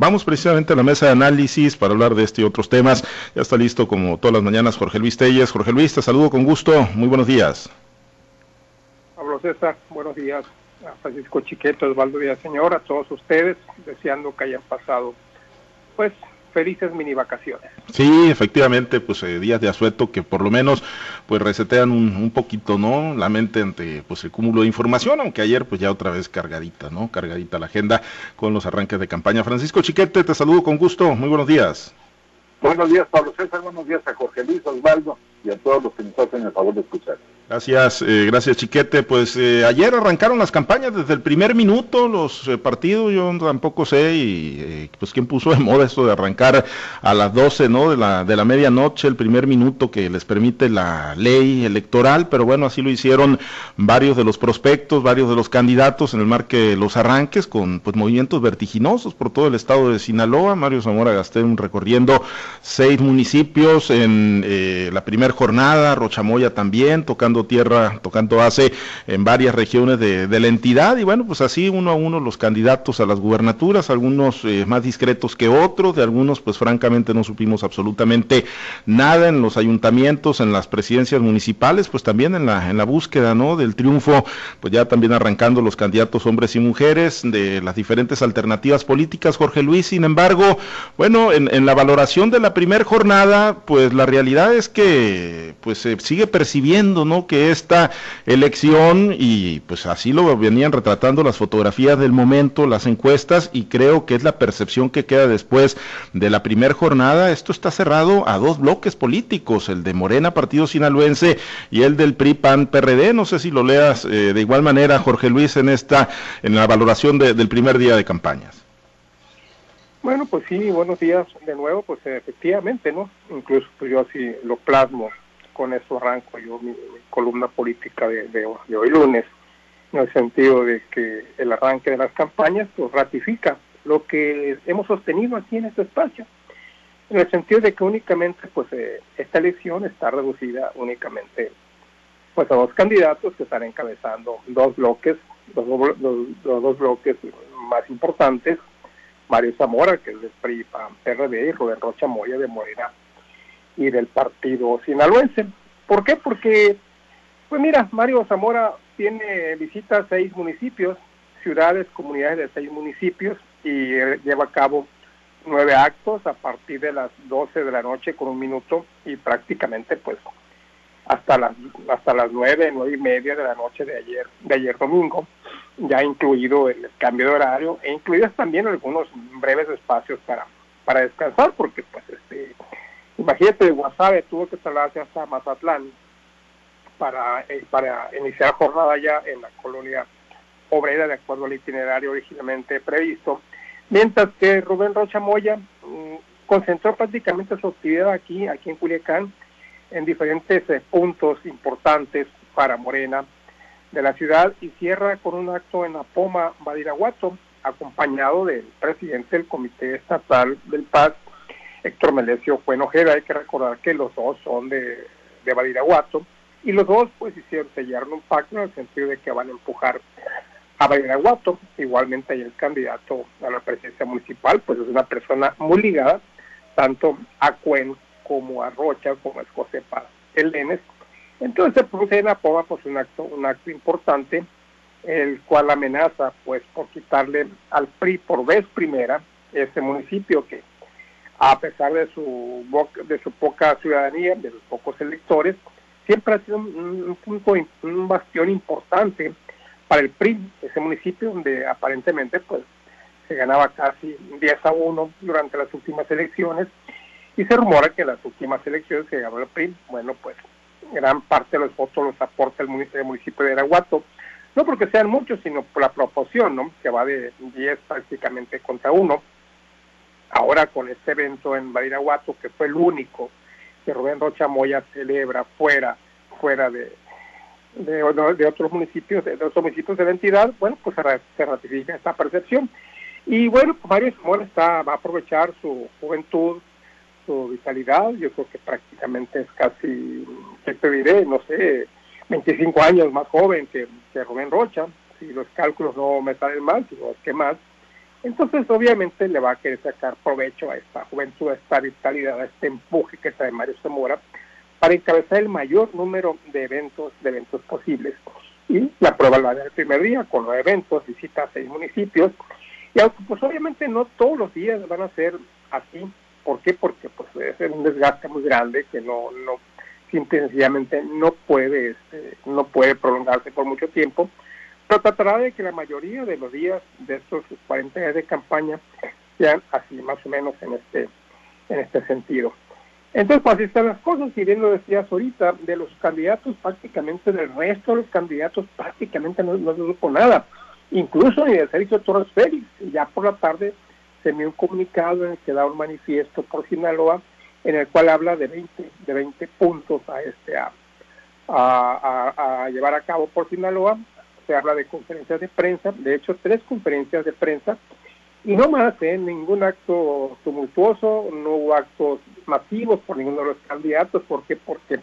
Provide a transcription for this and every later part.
Vamos precisamente a la mesa de análisis para hablar de este y otros temas. Ya está listo como todas las mañanas Jorge Luis Telles. Jorge Luis, te saludo con gusto. Muy buenos días. Pablo César, buenos días. A Francisco Chiqueto, Osvaldo Señor, a todos ustedes, deseando que hayan pasado pues felices mini vacaciones. Sí, efectivamente, pues eh, días de asueto que por lo menos pues resetean un, un, poquito, ¿no? La mente ante pues el cúmulo de información, aunque ayer pues ya otra vez cargadita, ¿no? Cargadita la agenda con los arranques de campaña. Francisco Chiquete, te saludo con gusto, muy buenos días. Buenos días, Pablo César, buenos días a Jorge Luis Osvaldo y a todos los que nos hacen el favor de escuchar. Gracias, eh, gracias Chiquete. Pues eh, ayer arrancaron las campañas desde el primer minuto, los eh, partidos, yo tampoco sé, y pues quién puso de moda esto de arrancar a las 12 ¿no? de, la, de la medianoche, el primer minuto que les permite la ley electoral, pero bueno, así lo hicieron varios de los prospectos, varios de los candidatos en el marque de los arranques, con pues movimientos vertiginosos por todo el estado de Sinaloa. Mario Zamora Gastén recorriendo seis municipios en la primera jornada, Rochamoya también, tocando tierra, tocando hace en varias regiones de, la entidad y bueno, pues así uno a uno los candidatos a las gubernaturas, algunos eh, más discretos que otros, de algunos pues francamente no supimos absolutamente nada en los ayuntamientos, en las presidencias municipales, pues también en la, en la búsqueda, ¿no? Del triunfo, pues ya también arrancando los candidatos hombres y mujeres de las diferentes alternativas políticas, Jorge Luis, sin embargo, bueno, en, en la valoración de la primera jornada, pues la realidad es que pues se sigue percibiendo, ¿no? que esta elección, y pues así lo venían retratando las fotografías del momento, las encuestas, y creo que es la percepción que queda después de la primera jornada, esto está cerrado a dos bloques políticos, el de Morena, Partido Sinaloense, y el del PRI, PAN, PRD, no sé si lo leas eh, de igual manera, Jorge Luis, en esta, en la valoración del primer día de campañas. Bueno, pues sí, buenos días de nuevo, pues efectivamente, ¿no? Incluso pues yo así lo plasmo con eso arranco yo mi, columna política de, hoy lunes, en el sentido de que el arranque de las campañas pues, ratifica lo que hemos sostenido aquí en este espacio, en el sentido de que únicamente pues eh, esta elección está reducida únicamente pues a dos candidatos que están encabezando dos bloques, los, dos bloques más importantes, Mario Zamora, que es del PRI, PRD, y Rubén Rocha Moya de Morena y del partido sinaloense. ¿Por qué? Porque, pues mira, Mario Zamora tiene visitas a seis municipios, ciudades, comunidades de seis municipios y lleva a cabo nueve actos a partir de las doce de la noche con un minuto y prácticamente pues hasta las hasta las nueve, nueve y media de la noche de ayer, de ayer domingo, ya incluido el cambio de horario e incluidas también algunos breves espacios para, para descansar, porque pues este Imagínate, Guasave tuvo que trasladarse hasta Mazatlán para, eh, para iniciar jornada ya en la colonia obrera de acuerdo al itinerario originalmente previsto, mientras que Rubén Rocha Moya mm, concentró prácticamente su actividad aquí, aquí en Culiacán, en diferentes eh, puntos importantes para Morena de la ciudad y cierra con un acto en la Poma, Badiraguato, acompañado del presidente del Comité Estatal del Paz, Héctor Melesio fue Ojeda, hay que recordar que los dos son de, de Badiraguato, y los dos pues hicieron, sellaron un pacto en el sentido de que van a empujar a Badiraguato, igualmente hay el candidato a la presidencia municipal, pues es una persona muy ligada, tanto a Cuen como a Rocha, como a Escocepa, el Lenes. Entonces produce en Apoba pues un acto, un acto importante, el cual amenaza pues por quitarle al PRI por vez primera ese municipio que a pesar de su, de su poca ciudadanía, de los pocos electores, siempre ha sido un, punto, un bastión importante para el PRI, ese municipio donde aparentemente pues se ganaba casi 10 a 1 durante las últimas elecciones y se rumora que las últimas elecciones que ganó el PRI, bueno pues gran parte de los votos los aporta el municipio, el municipio de Araguato, no porque sean muchos, sino por la proporción, ¿no? que va de 10 prácticamente contra 1 ahora con este evento en Badiraguato, que fue el único que Rubén Rocha Moya celebra fuera, fuera de, de, otros municipios, de, otros municipios de la entidad, bueno, pues se, ratifica esta percepción. Y bueno, Mario Zamora está, va a aprovechar su juventud, vitalidad, yo creo que prácticamente es casi, ¿qué te diré? No sé, 25 años más joven que, que Rubén Rocha, si los cálculos no me salen mal, sino es que más, Entonces, obviamente, le va a querer sacar provecho a esta juventud, a esta vitalidad, a este empuje que trae Mario Zamora para encabezar el mayor número de eventos, de eventos posibles. Y la prueba la del primer día, con los eventos, visita a seis municipios. Y aunque, pues obviamente no todos los días van a ser así. ¿Por qué? Porque pues es un desgaste muy grande que no, no, simple sencillamente no puede, este, no puede prolongarse por mucho tiempo pero tratará de que la mayoría de los días de estos 40 días de campaña sean así, más o menos en este, en este sentido. Entonces, pues así están las cosas, y bien lo decías ahorita, de los candidatos prácticamente, del resto de los candidatos prácticamente no, no se supo nada. Incluso ni de Sergio Torres Félix, ya por la tarde se me un comunicado en el que da un manifiesto por Sinaloa, en el cual habla de 20, de 20 puntos a este a, llevar a cabo por Sinaloa, se habla de conferencias de prensa, de hecho tres conferencias de prensa, y no más, ¿eh? ningún acto tumultuoso, no hubo actos masivos por ninguno de los candidatos, ¿por qué? Porque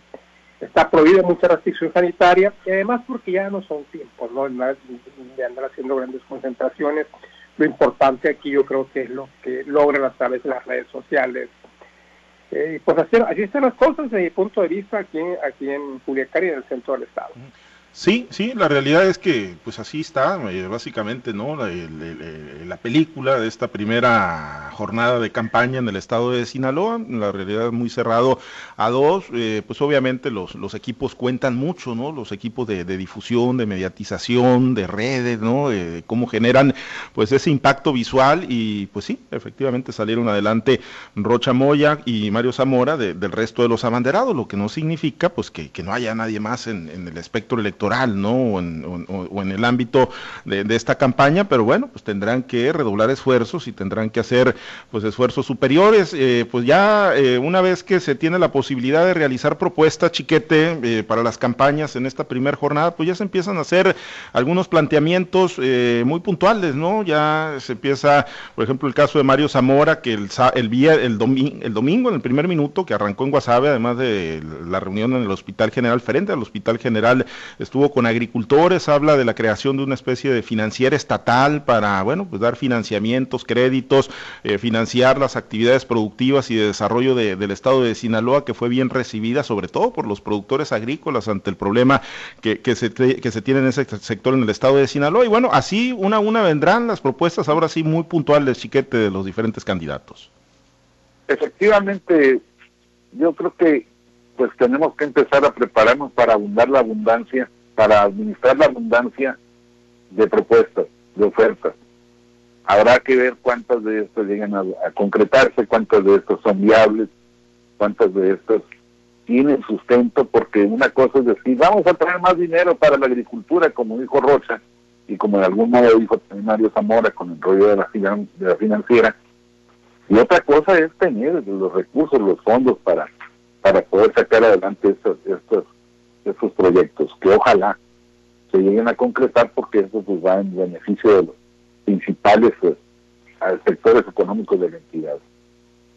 está prohibida mucha restricción sanitaria y además porque ya no son tiempos, ¿no? De andar haciendo grandes concentraciones. Lo importante aquí yo creo que es lo que logran a través de las redes sociales. Eh, pues así, así están las cosas desde mi punto de vista aquí, aquí en Culiacán y en el centro del estado. Sí, sí, la realidad es que pues así está, eh, básicamente, ¿no? La, película de esta primera jornada de campaña en el estado de Sinaloa, la realidad muy cerrado a dos, eh, pues obviamente los, los equipos cuentan mucho, ¿no? Los equipos de, difusión, de mediatización, de redes, ¿no? Eh, cómo generan pues ese impacto visual y pues sí, efectivamente salieron adelante Rocha Moya y Mario Zamora del resto de los abanderados, lo que no significa pues que, no haya nadie más en el espectro electoral ¿no? O en, el ámbito de, esta campaña, pero bueno, pues tendrán que redoblar esfuerzos y tendrán que hacer pues esfuerzos superiores. Eh, pues ya eh, una vez que se tiene la posibilidad de realizar propuestas, chiquete, eh, para las campañas en esta primera jornada, pues ya se empiezan a hacer algunos planteamientos muy puntuales, ¿no? Ya se empieza, por ejemplo, el caso de Mario Zamora, que el, el, el, el domingo, en el primer minuto, que arrancó en Guasave, además de la reunión en el Hospital General, frente al Hospital General, estuvo con agricultores, habla de la creación de una especie de financiera estatal para, bueno, pues dar financiamientos, créditos, eh, financiar las actividades productivas y de desarrollo del estado de Sinaloa, que fue bien recibida, sobre todo por los productores agrícolas ante el problema que, que, se, que se tiene en ese sector en el estado de Sinaloa. Y bueno, así una a una vendrán las propuestas, ahora sí muy puntuales, chiquete, de los diferentes candidatos. Efectivamente, yo creo que pues tenemos que empezar a prepararnos para abundar la abundancia, para administrar la abundancia de propuestas, de ofertas. Habrá que ver cuántas de estas llegan a, concretarse, cuántas de estas son viables, cuántas de estas tienen sustento, porque una cosa es decir, vamos a traer más dinero para la agricultura, como dijo Rocha, y como de algún modo dijo también Mario Zamora con el rollo de la, la financiera, y otra cosa es tener los recursos, los fondos para para poder sacar adelante estos, estos, estos proyectos, que ojalá se lleguen a concretar porque eso pues va en beneficio de los principales eh, sectores económicos de la entidad.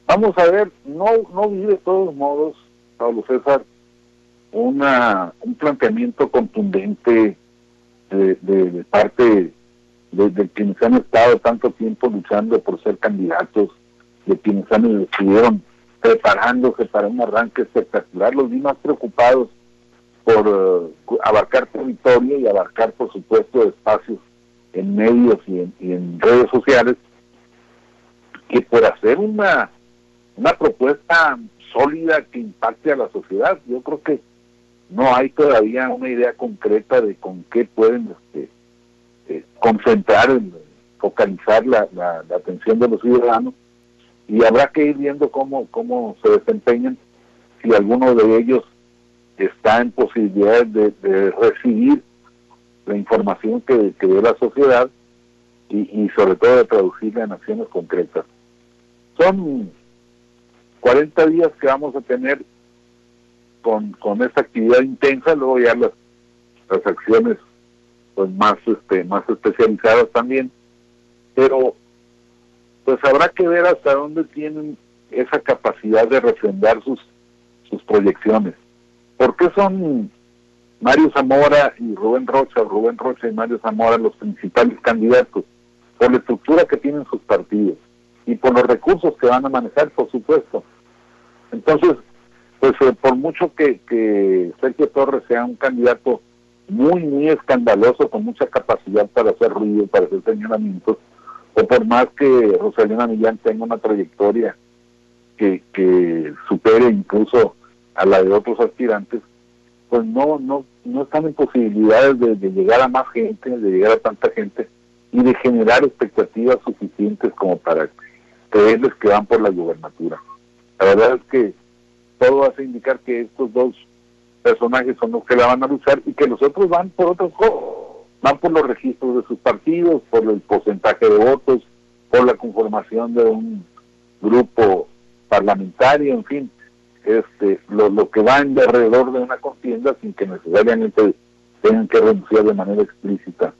Vamos a ver, no, no vive de todos modos, Pablo César, una, un planteamiento contundente de, parte de, de, quienes han estado tanto tiempo luchando por ser candidatos, de quienes han estuvieron preparándose para un arranque espectacular. Los vi más preocupados por eh, abarcar territorio y abarcar, por supuesto, espacios en medios y en, redes sociales que por hacer una, una propuesta sólida que impacte a la sociedad. Yo creo que no hay todavía una idea concreta de con qué pueden este, eh, concentrar, focalizar la, la atención de los ciudadanos y habrá que ir viendo cómo, cómo se desempeñan, si alguno de ellos está en posibilidad de, recibir la información que, que la sociedad y, sobre todo de traducirla en acciones concretas. Son 40 días que vamos a tener con, con esta actividad intensa, luego ya las, las acciones pues más este más especializadas también, pero pues habrá que ver hasta dónde tienen esa capacidad de refrendar sus, sus proyecciones. ¿Por qué son Mario Zamora y Rubén Rocha, Rubén Rocha y Mario Zamora los principales candidatos? por la estructura que tienen sus partidos y por los recursos que van a manejar, por supuesto. Entonces, pues eh, por mucho que, Sergio Torres sea un candidato muy, muy escandaloso, con mucha capacidad para hacer ruido, para hacer señalamientos, o por más que Rosalina Millán tenga una trayectoria que, que supere incluso a la de otros aspirantes, pues no, no, no están en posibilidades de, llegar a más gente, de llegar a tanta gente y de generar expectativas suficientes como para creerles que van por la gubernatura. La verdad es que todo hace indicar que estos dos personajes son los que la van a luchar y que los otros van por otras cosas, van por los registros de sus partidos, por el porcentaje de votos, por la conformación de un grupo parlamentario, en fin, este, lo, lo que va de alrededor de una contienda sin que necesariamente tengan que renunciar de manera explícita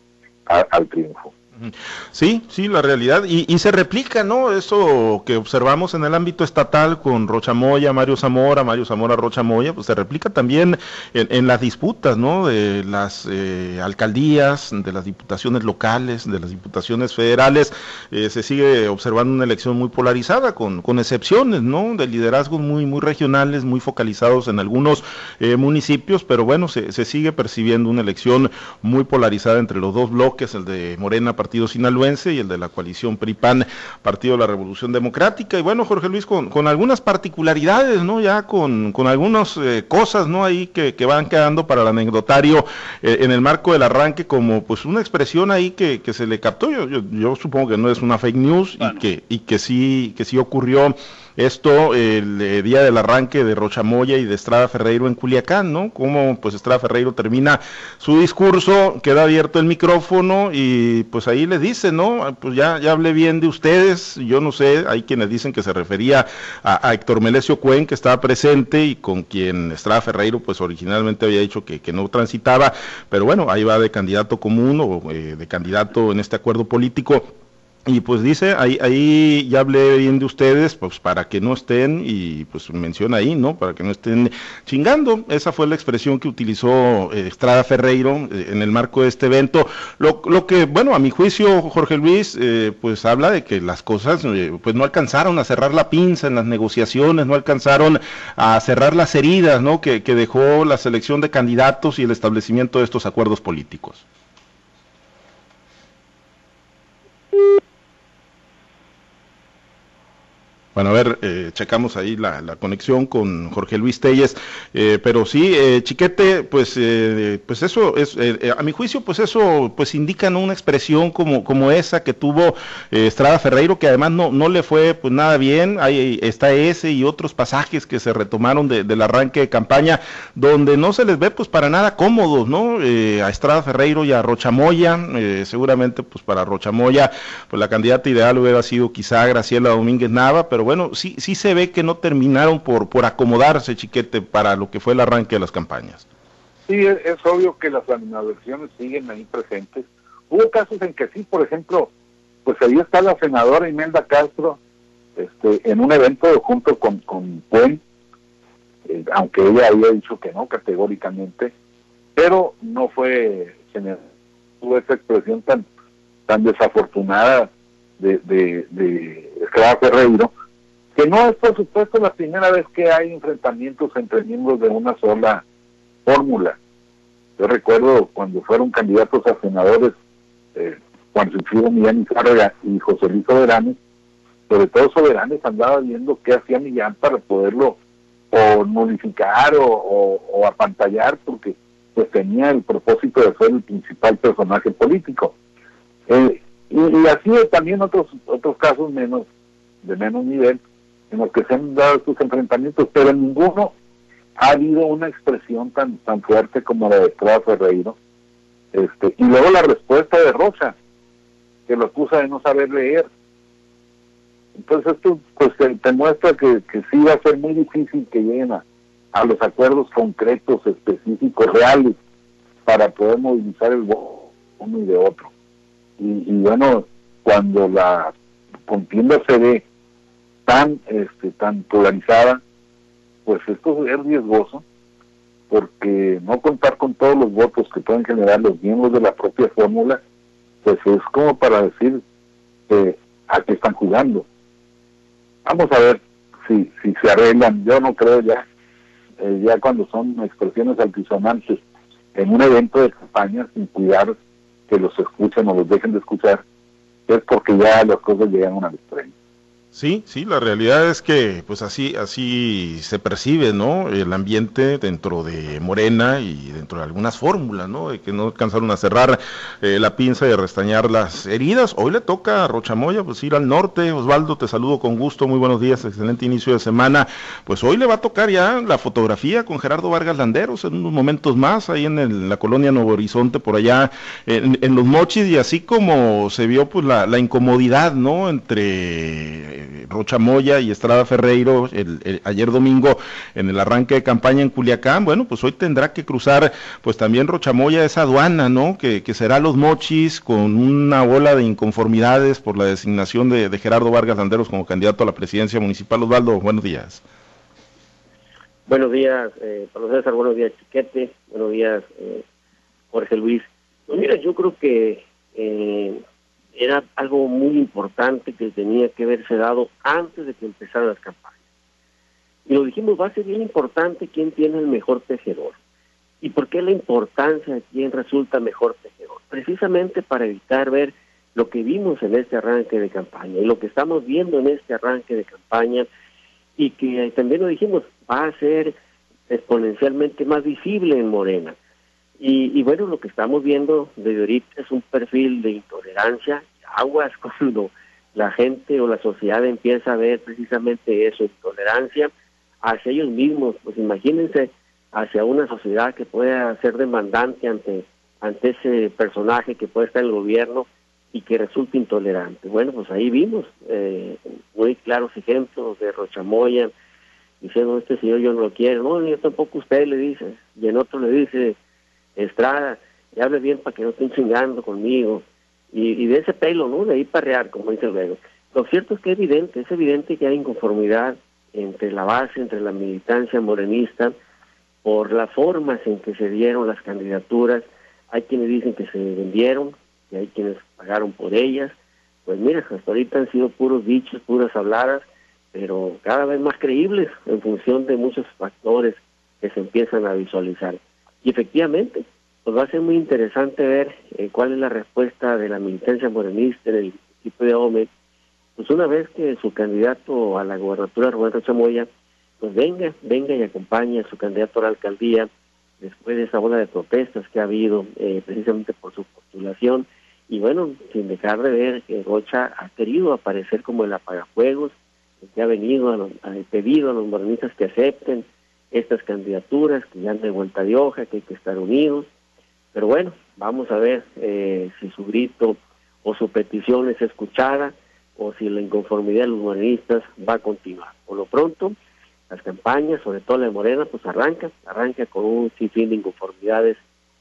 al triunfo. Sí, sí, la realidad. Y, se replica, ¿no? Eso que observamos en el ámbito estatal con Rocha Moya, Mario Zamora, Mario Zamora, Rocha Moya, pues se replica también en, las disputas, ¿no? De las eh, alcaldías, de las diputaciones locales, de las diputaciones federales. Eh, se sigue observando una elección muy polarizada, con, con excepciones, ¿no? De liderazgos muy, muy regionales, muy focalizados en algunos eh, municipios, pero bueno, se, se sigue percibiendo una elección muy polarizada entre los dos bloques, el de Morena, Partido Sinaloense y el de la coalición PRIPAN, Partido de la Revolución Democrática. Y bueno, Jorge Luis, con, con algunas particularidades, ¿no? Ya con, con algunas eh, cosas, ¿no? Ahí que, que, van quedando para el anecdotario eh, en el marco del arranque, como pues una expresión ahí que, que se le captó. Yo, yo, yo, supongo que no es una fake news y, que, y que sí, que sí ocurrió esto el eh, día del arranque de Rochamoya y de Estrada Ferreiro en Culiacán, ¿no? Como pues Estrada Ferreiro termina su discurso, queda abierto el micrófono y pues ahí le dice, ¿no? Pues ya, ya hablé bien de ustedes, yo no sé, hay quienes dicen que se refería a, Héctor Melesio Cuen, que estaba presente y con quien Estrada Ferreiro pues originalmente había dicho que, que no transitaba, pero bueno, ahí va de candidato común o eh, de candidato en este acuerdo político y pues dice, ahí, ahí ya hablé bien de ustedes, pues para que no estén, y pues menciona ahí, ¿no? Para que no estén chingando. Esa fue la expresión que utilizó eh, Estrada Ferreiro eh, en el marco de este evento. Lo, lo que, bueno, a mi juicio, Jorge Luis, eh, pues habla de que las cosas, pues no alcanzaron a cerrar la pinza en las negociaciones, no alcanzaron a cerrar las heridas, ¿no? Que, que dejó la selección de candidatos y el establecimiento de estos acuerdos políticos. Bueno, a ver, eh, checamos ahí la, conexión con Jorge Luis Telles, eh, pero sí, eh, Chiquete, pues, pues eso es, a mi juicio, pues eso, pues indica una expresión como, como esa que tuvo Estrada Ferreiro, que además no, no le fue pues nada bien, ahí está ese y otros pasajes que se retomaron del arranque de campaña, donde no se les ve pues para nada cómodos, ¿no? a Estrada Ferreiro y a Rochamoya, seguramente pues para Rochamoya, pues la candidata ideal hubiera sido quizá Graciela Domínguez Nava, pero pero bueno, sí, sí se ve que no terminaron por, por acomodarse, chiquete, para lo que fue el arranque de las campañas. Sí, es, obvio que las animadversiones siguen ahí presentes. Hubo casos en que sí, por ejemplo, pues ahí está la senadora Imelda Castro, este, en un evento junto con, con eh, aunque ella había dicho que no categóricamente, pero no fue, tuvo esa expresión tan, tan desafortunada de, de, de Ferreiro, que no es por supuesto la primera vez que hay enfrentamientos entre miembros de una sola fórmula. Yo recuerdo cuando fueron candidatos a senadores eh, Juan Silvio Millán y José Luis Soberanes, sobre todo Soberanes andaba viendo qué hacía Millán para poderlo o nulificar o, apantallar porque pues tenía el propósito de ser el principal personaje político. Eh, y, y, así también otros otros casos menos de menos nivel en los que se han dado estos enfrentamientos, pero en ninguno ha habido una expresión tan tan fuerte como la de Estrada Ferreiro. Este, y luego la respuesta de Rosa, que lo acusa de no saber leer. Entonces esto pues te, muestra que, que, sí va a ser muy difícil que lleguen a, los acuerdos concretos, específicos, reales, para poder movilizar el voto uno y de otro. Y, y bueno, cuando la contienda se ve tan, este, tan polarizada, pues esto es riesgoso, porque no contar con todos los votos que pueden generar los miembros de la propia fórmula, pues es como para decir, eh, a qué están jugando. Vamos a ver si, si se arreglan. Yo no creo ya, eh, ya cuando son expresiones altisonantes en un evento de campaña sin cuidar que los escuchen o los dejen de escuchar, es porque ya las cosas llegan a una extremo. Sí, sí, la realidad es que pues así así se percibe, ¿no? El ambiente dentro de Morena y dentro de algunas fórmulas, ¿no? De que no alcanzaron a cerrar eh, la pinza y a restañar las heridas. Hoy le toca a Rochamoya pues ir al norte. Osvaldo, te saludo con gusto. Muy buenos días, excelente inicio de semana. Pues hoy le va a tocar ya la fotografía con Gerardo Vargas Landeros en unos momentos más ahí en, la colonia Nuevo Horizonte por allá en, los Mochis y así como se vio pues la, la incomodidad, ¿no? Entre Rocha Moya y Estrada Ferreiro el, ayer domingo en el arranque de campaña en Culiacán, bueno, pues hoy tendrá que cruzar pues también Rochamoya esa aduana, ¿no? Que, será Los Mochis con una ola de inconformidades por la designación de, Gerardo Vargas Landeros como candidato a la presidencia municipal. Osvaldo, buenos días. Buenos días, eh, César, buenos días, Chiquete, buenos días, eh, Jorge Luis. Pues mira, yo creo que eh, era algo muy importante que tenía que haberse dado antes de que empezaran las campañas. Y lo dijimos, va a ser bien importante quién tiene el mejor tejedor. ¿Y por qué la importancia de quién resulta mejor tejedor? Precisamente para evitar ver lo que vimos en este arranque de campaña y lo que estamos viendo en este arranque de campaña y que también lo dijimos, va a ser exponencialmente más visible en Morena. Y, y, bueno, lo que estamos viendo de ahorita es un perfil de intolerancia, aguas cuando la gente o la sociedad empieza a ver precisamente eso, intolerancia hacia ellos mismos. Pues imagínense hacia una sociedad que pueda ser demandante ante, ante ese personaje que puede estar en el gobierno y que resulte intolerante. Bueno, pues ahí vimos eh, muy claros ejemplos de Rochamoya diciendo, este señor yo no lo quiero, no, yo tampoco usted le dice, y en otro le dice, Estrada, y hable bien para que no estén chingando conmigo. Y, de ese pelo, ¿no? De ahí parrear, como dice luego. Lo cierto es que es evidente, es evidente que hay inconformidad entre la base, entre la militancia morenista, por las formas en que se dieron las candidaturas. Hay quienes dicen que se vendieron, y hay quienes pagaron por ellas. Pues mira, hasta ahorita han sido puros dichos, puras habladas, pero cada vez más creíbles en función de muchos factores que se empiezan a visualizar. Y efectivamente, pues va a ser muy interesante ver eh, cuál es la respuesta de la militancia morenista en el equipo de OME. Pues una vez que su candidato a la gobernatura, Roberto Chamoya, pues venga, venga y acompañe a su candidato a la alcaldía después de esa ola de protestas que ha habido eh, precisamente por su postulación. Y bueno, sin dejar de ver que Rocha ha querido aparecer como el apagafuegos, que ha venido, a, pedido a los morenistas que acepten estas candidaturas, que ya han de vuelta de hoja, que hay que estar unidos. Pero bueno, vamos a ver eh, si su grito o su petición es escuchada o si la inconformidad de los morenistas va a continuar. Por lo pronto, las campañas, sobre todo la de Morena, pues arranca, arranca con un sinfín de inconformidades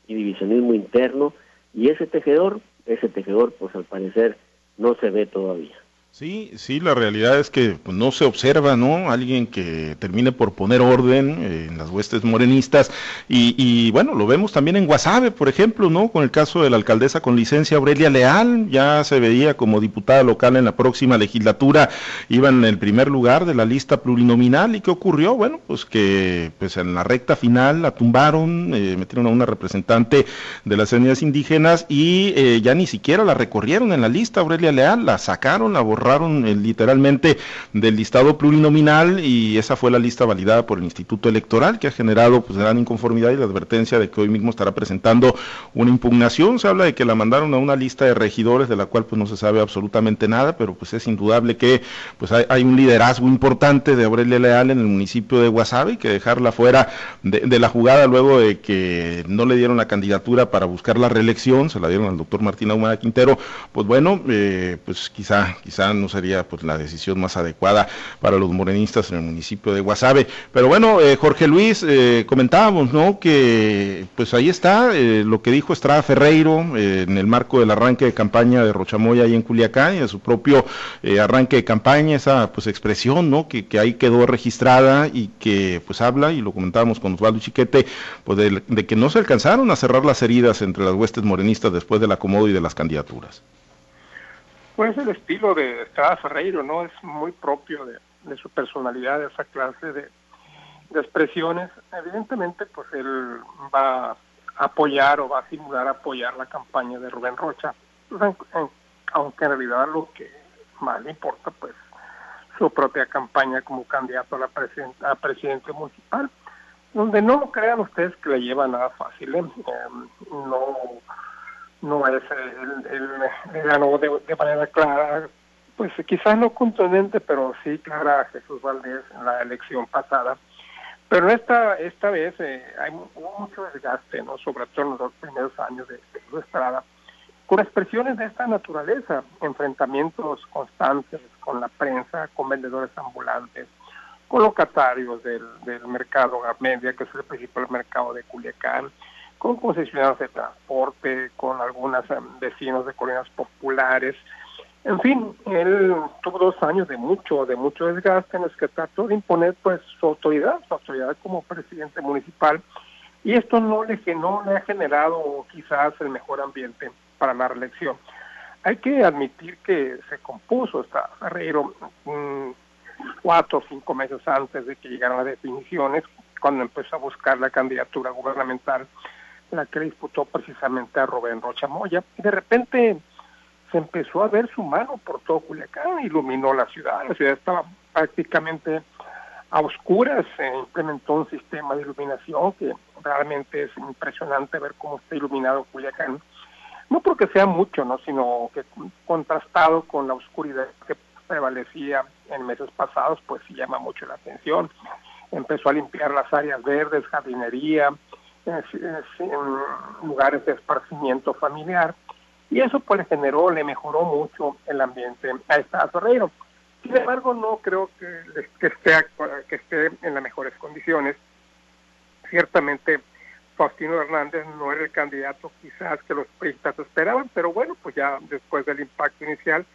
y divisionismo interno, y ese tejedor, ese tejedor, pues al parecer no se ve todavía. Sí, sí, la realidad es que pues, no se observa, ¿no? Alguien que termine por poner orden eh, en las huestes morenistas y, bueno, lo vemos también en Guasave, por ejemplo, ¿no? Con el caso de la alcaldesa con licencia Aurelia Leal, ya se veía como diputada local en la próxima legislatura, iba en el primer lugar de la lista plurinominal y ¿qué ocurrió? Bueno, pues que pues en la recta final la tumbaron, eh, metieron a una representante de las etnias indígenas y eh, ya ni siquiera la recorrieron en la lista Aurelia Leal, la sacaron, la borraron eh, literalmente del listado plurinominal y esa fue la lista validada por el Instituto Electoral que ha generado pues gran inconformidad y la advertencia de que hoy mismo estará presentando una impugnación. Se habla de que la mandaron a una lista de regidores de la cual pues no se sabe absolutamente nada, pero pues es indudable que pues hay, un liderazgo importante de Aurelia Leal en el municipio de Guasave y que dejarla fuera de, la jugada luego de que no le dieron la candidatura para buscar la reelección, se la dieron al doctor Martín Ahumada Quintero, pues bueno, eh, pues quizá, quizá no sería pues la decisión más adecuada para los morenistas en el municipio de Guasave. Pero bueno, eh, Jorge Luis, eh, comentábamos, ¿no? Que pues ahí está eh, lo que dijo Estrada Ferreiro en el marco del arranque de campaña de Rochamoya ahí en Culiacán y de su propio arranque de campaña, esa pues expresión, ¿no? Que, ahí quedó registrada y que pues habla, y lo comentábamos con Osvaldo Chiquete, pues de que no se alcanzaron a cerrar las heridas entre las huestes morenistas después del acomodo y de las candidaturas. Pues el estilo de Estrada Ferreiro, ¿no? Es muy propio de, su personalidad, de esa clase de, expresiones. Evidentemente, pues él va a apoyar o va a simular apoyar la campaña de Rubén Rocha, pues, aunque en realidad lo que más le importa, pues su propia campaña como candidato a la presidenta, a presidente municipal, donde no crean ustedes que le lleva nada fácil, ¿eh? Em, no no es el, ganó de, manera clara, pues quizás no contundente, pero sí clara a Jesús Valdés en la elección pasada. Pero esta esta vez eh, hay mucho desgaste, no sobre todo en los primeros años de, de Estrada, con expresiones de esta naturaleza, enfrentamientos constantes con la prensa, con vendedores ambulantes, con locatarios del, del mercado media, que es el principal mercado de Culiacán, con concesionarios de transporte, con algunos em, vecinos de colinas populares. En fin, él tuvo dos años de mucho, de mucho desgaste en los que trató de imponer pues su autoridad, su autoridad como presidente municipal, y esto no le, no le ha generado quizás el mejor ambiente para la reelección. Hay que admitir que se compuso esta Ferreiro mm, cuatro o cinco meses antes de que llegaran las definiciones, cuando empezó a buscar la candidatura gubernamental, la que disputó precisamente a Rubén Rocha Moya, y de repente se empezó a ver su mano por todo Culiacán, iluminó la ciudad, la ciudad estaba prácticamente a oscuras, se implementó un sistema de iluminación que realmente es impresionante ver cómo está iluminado Culiacán no porque sea mucho, ¿no? sino que contrastado con la oscuridad que prevalecía en meses pasados, pues sí llama mucho la atención. Empezó a limpiar las áreas verdes, jardinería, lugares de esparcimiento familiar, y eso pues le generó, le mejoró mucho el ambiente a esta Ferreiro. Sin embargo, no creo que, que, esté, que esté en las mejores condiciones. Ciertamente Faustino Hernández no era el candidato quizás que los periodistas esperaban, pero bueno, pues ya después del impacto inicial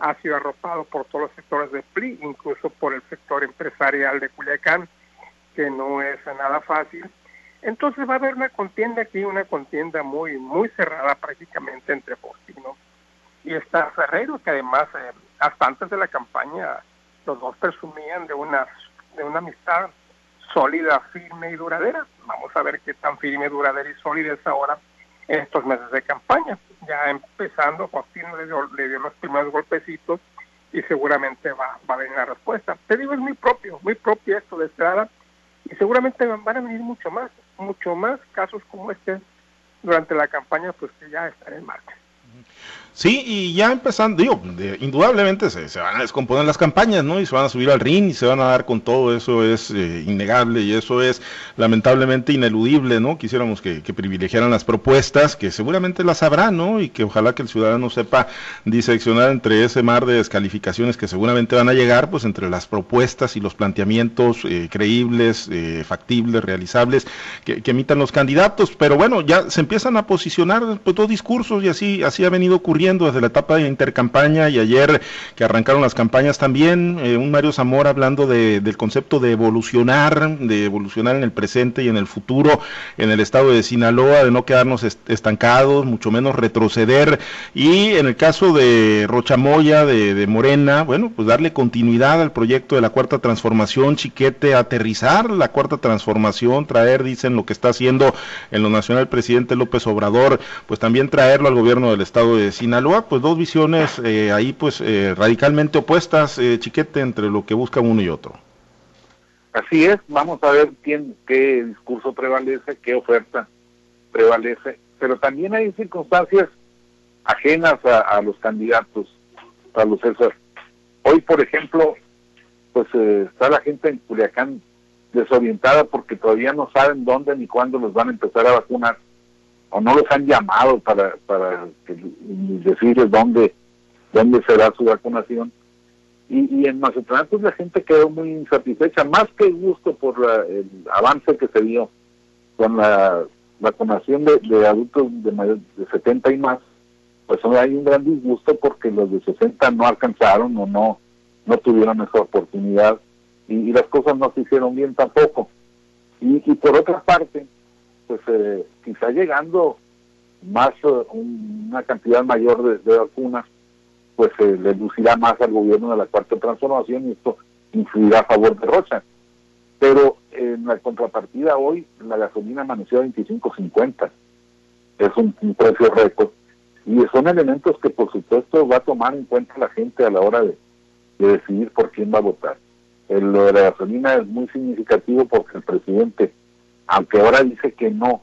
ha sido arropado por todos los sectores de PRI, incluso por el sector empresarial de Culiacán, que no es nada fácil. Entonces va a haber una contienda aquí, una contienda muy muy cerrada prácticamente entre Faustino y está Ferrero, que además eh, hasta antes de la campaña los dos presumían de una de una amistad sólida, firme y duradera. Vamos a ver qué tan firme, duradera y sólida es ahora en estos meses de campaña. Ya empezando, Faustino le dio, le dio los primeros golpecitos y seguramente va, va a venir la respuesta. Te digo, es muy propio, muy propio esto de Estrada y seguramente van a venir mucho más, mucho más casos como este durante la campaña, pues que ya están en marcha. Sí, y ya empezando, digo, indudablemente se, van a descomponer las campañas, ¿no? Y se van a subir al ring y se van a dar con todo, eso es eh, innegable y eso es lamentablemente ineludible, ¿no? Quisiéramos que, privilegiaran las propuestas, que seguramente las habrá, ¿no? Y que ojalá que el ciudadano sepa diseccionar entre ese mar de descalificaciones que seguramente van a llegar, pues entre las propuestas y los planteamientos eh, creíbles, eh, factibles, realizables, que, emitan los candidatos. Pero bueno, ya se empiezan a posicionar pues, dos discursos y así, así ha venido ocurriendo desde la etapa de intercampaña y ayer que arrancaron las campañas también, eh, un Mario Zamora hablando de, del concepto de evolucionar, de evolucionar en el presente y en el futuro en el estado de Sinaloa, de no quedarnos estancados, mucho menos retroceder. Y en el caso de Rochamoya, de, de Morena, bueno, pues darle continuidad al proyecto de la cuarta transformación, chiquete, aterrizar la cuarta transformación, traer, dicen, lo que está haciendo en lo nacional el presidente López Obrador, pues también traerlo al gobierno del estado de Sinaloa pues dos visiones eh, ahí pues eh, radicalmente opuestas, eh, chiquete, entre lo que busca uno y otro. Así es, vamos a ver quién, qué discurso prevalece, qué oferta prevalece, pero también hay circunstancias ajenas a, los candidatos, a los César. Hoy, por ejemplo, pues está la gente en Culiacán desorientada porque todavía no saben dónde ni cuándo los van a empezar a vacunar o no los han llamado para, para decirles dónde, dónde será su vacunación. Y, en Mazatlán pues la gente quedó muy insatisfecha, más que gusto por el avance que se dio con la vacunación de, adultos de mayor de 70 y más, pues hay un gran disgusto porque los de 60 no alcanzaron o no, no tuvieron esa oportunidad y, las cosas no se hicieron bien tampoco. Y, y por otra parte, quizá llegando más eh, una cantidad mayor de, vacunas, pues se le lucirá más al gobierno de la cuarta transformación y esto influirá a favor de Rocha. Pero en la contrapartida hoy la gasolina amaneció a 25.50. Es un, precio récord. Y son elementos que por supuesto va a tomar en cuenta la gente a la hora de, decidir por quién va a votar. El, lo de la gasolina es muy significativo porque el presidente, aunque ahora dice que no,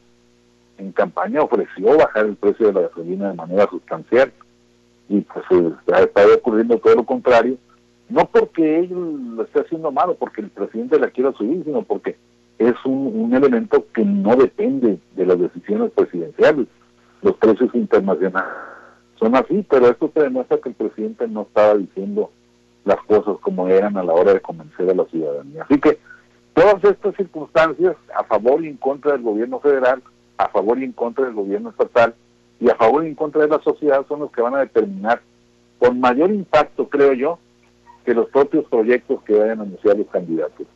en campaña ofreció bajar el precio de la gasolina de manera sustancial y pues eh, está ocurriendo todo lo contrario, no porque él lo esté haciendo malo, porque el presidente la quiera subir, sino porque es un, elemento que no depende de las decisiones presidenciales. Los precios internacionales son así, pero esto se demuestra que el presidente no estaba diciendo las cosas como eran a la hora de convencer a la ciudadanía. Así que todas estas circunstancias, a favor y en contra del gobierno federal, a favor y en contra del gobierno estatal y a favor y en contra de la sociedad son los que van a determinar con mayor impacto, creo yo, que los propios proyectos que vayan a anunciar los candidatos.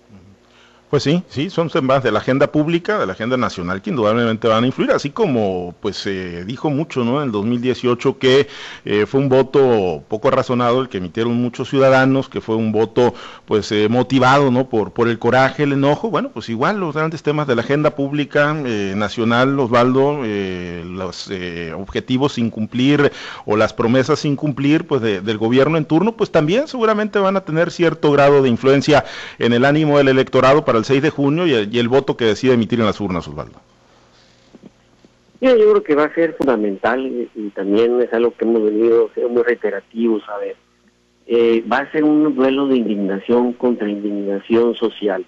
Pues sí, sí, son temas de la agenda pública, de la agenda nacional que indudablemente van a influir, así como pues se dijo mucho ¿no? en el 2018 que eh, fue un voto poco razonado el que emitieron muchos ciudadanos, que fue un voto pues eh, motivado ¿no? por, por el coraje, el enojo, bueno, pues igual los grandes temas de la agenda pública eh, nacional, Osvaldo, los objetivos sin cumplir o las promesas sin cumplir pues del gobierno en turno, pues también seguramente van a tener cierto grado de influencia en el ánimo del electorado para el 6 de junio y el, voto que decide emitir en las urnas, Osvaldo? Yo, creo que va a ser fundamental y, también es algo que hemos venido siendo muy reiterativos a ver. Eh, va a ser un duelo de indignación contra indignación social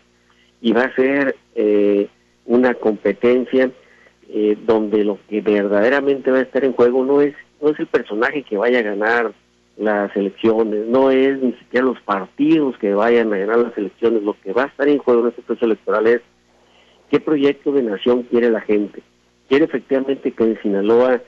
y va a ser eh, una competencia eh, donde lo que verdaderamente va a estar en juego no es no es el personaje que vaya a ganar las elecciones, no es ni siquiera los partidos que vayan a ganar las elecciones, lo que va a estar en juego en este proceso electoral es qué proyecto de nación quiere la gente. Quiere efectivamente que en Sinaloa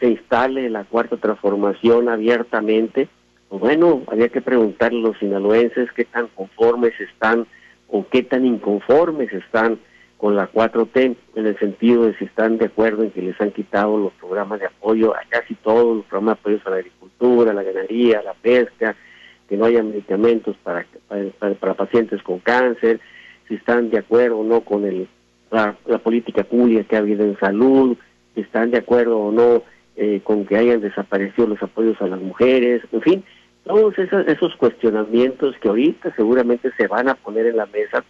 se instale la cuarta transformación abiertamente. Pues bueno, había que preguntarle a los sinaloenses qué tan conformes están o qué tan inconformes están con la 4T, en el sentido de si están de acuerdo en que les han quitado los programas de apoyo a casi todos los programas de apoyo a la agricultura, la ganadería, la pesca, que no haya medicamentos para, para, pacientes con cáncer, si están de acuerdo o no con el, la, política pública que ha habido en salud, si están de acuerdo o no eh, con que hayan desaparecido los apoyos a las mujeres, en fin, todos esos, esos cuestionamientos que ahorita seguramente se van a poner en la mesa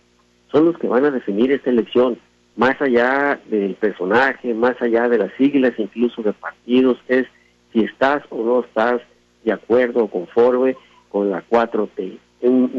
son los que van a definir esta elección, más allá del personaje, más allá de las siglas, incluso de partidos, es si estás o no estás de acuerdo o conforme con la 4T.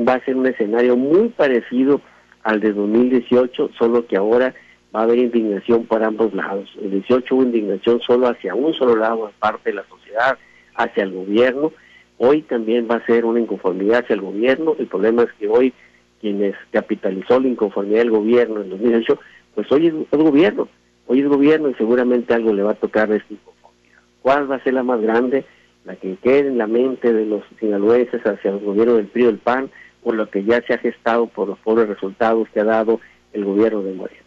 va a ser un escenario muy parecido al de 2018, solo que ahora va a haber indignación por ambos lados. En 18 hubo indignación solo hacia un solo lado, de parte de la sociedad, hacia el gobierno. Hoy también va a ser una inconformidad hacia el gobierno. El problema es que hoy quienes capitalizó la inconformidad del gobierno en 2018, pues hoy es el gobierno, hoy es gobierno y seguramente algo le va a tocar de esta inconformidad. ¿Cuál va a ser la más grande? La que quede en la mente de los sinaloenses hacia el gobierno del PRI del PAN, por lo que ya se ha gestado por los pobres resultados que ha dado el gobierno de Morena.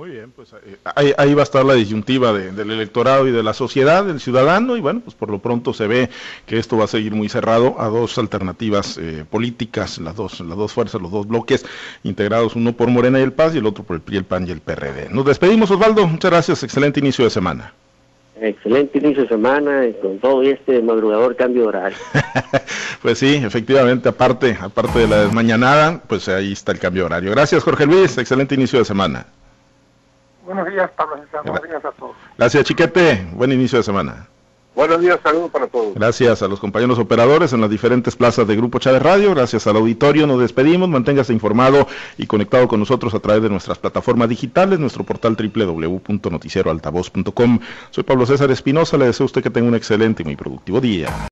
Muy bien, pues eh, ahí, va a estar la disyuntiva del electorado y de la sociedad, del ciudadano, y bueno, pues por lo pronto se ve que esto va a seguir muy cerrado a dos alternativas eh, políticas, las dos, las dos fuerzas, los dos bloques integrados, uno por Morena y el Paz y el otro por el PRI, el PAN y el PRD. Nos despedimos, Osvaldo, muchas gracias, excelente inicio de semana. Excelente inicio de semana con todo este madrugador cambio de horario. pues sí, efectivamente, aparte, aparte de la desmañanada, pues ahí está el cambio de horario. Gracias, Jorge Luis, excelente inicio de semana. Buenos días, Pablo Buenos días a todos. Gracias, Chiquete. Buen inicio de semana. Buenos días, saludos para todos. Gracias a los compañeros operadores en las diferentes plazas de Grupo Chávez Radio. Gracias al auditorio. Nos despedimos. Manténgase informado y conectado con nosotros a través de nuestras plataformas digitales, nuestro portal www.noticieroaltavoz.com. Soy Pablo César Espinosa. Le deseo a usted que tenga un excelente y muy productivo día.